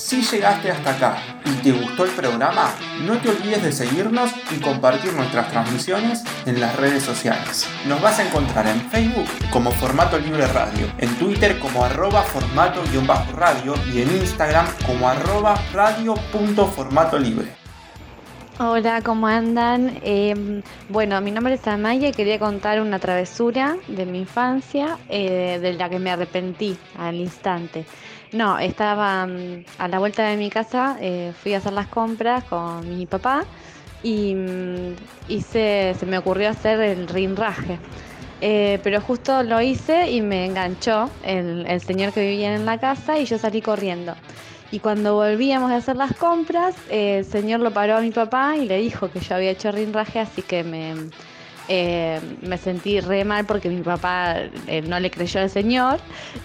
Si llegaste hasta acá y te gustó el programa, no te olvides de seguirnos y compartir nuestras transmisiones en las redes sociales. Nos vas a encontrar en Facebook como Formato Libre Radio, en Twitter como arroba formato-radio y en Instagram como arroba radio.formato libre. Hola, ¿cómo andan? Em, bueno, mi nombre es Amaya y quería contar una travesura de mi infancia eh, de la que me arrepentí al instante. No, estaba mm, a la vuelta de mi casa, eh, fui a hacer las compras con mi papá y, mm, se me ocurrió hacer el rinraje. Eh, pero justo lo hice y me enganchó el señor que vivía en la casa y yo salí corriendo. Y cuando volvíamos a hacer las compras, eh, el señor lo paró a mi papá y le dijo que yo había hecho rinraje, así que me, eh, me sentí re mal porque mi papá eh, no le creyó al señor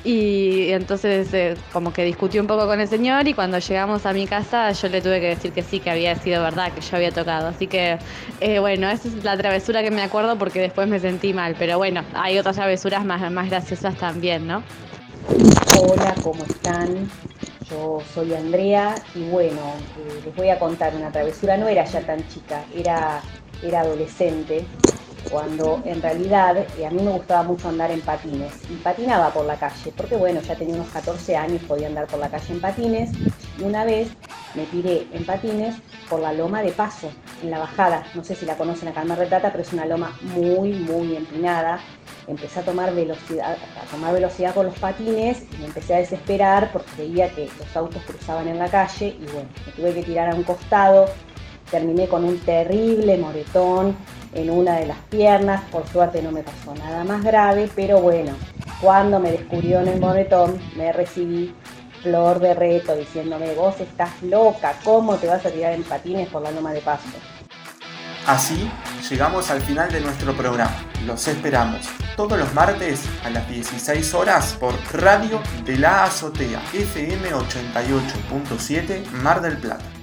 y entonces como que discutió un poco con el señor y cuando llegamos a mi casa yo le tuve que decir que sí, que había sido verdad, que yo había tocado. Así que bueno, esa es la travesura que me acuerdo porque después me sentí mal, pero bueno, hay otras travesuras más, más graciosas también, ¿no? Hola, ¿cómo están? Yo soy Andrea y bueno, eh, les voy a contar una travesura, no era ya tan chica, era, era adolescente, cuando en realidad eh, a mí me gustaba mucho andar en patines y patinaba por la calle, porque bueno, ya tenía unos 14 años, podía andar por la calle en patines. Y una vez me tiré en patines por la loma de Paso, en la bajada, no sé si la conocen acá en Mar pero es una loma muy, muy empinada. Empecé a tomar velocidad, a tomar velocidad con los patines y me empecé a desesperar porque veía que los autos cruzaban en la calle y bueno, me tuve que tirar a un costado, terminé con un terrible moretón en una de las piernas, por suerte no me pasó nada más grave, pero bueno, cuando me descubrió en el moretón me recibí flor de reto diciéndome, vos estás loca, ¿cómo te vas a tirar en patines por la loma de paso? Así llegamos al final de nuestro programa. Los esperamos todos los martes a las 16 horas por Radio de la Azotea FM 88.7 Mar del Plata.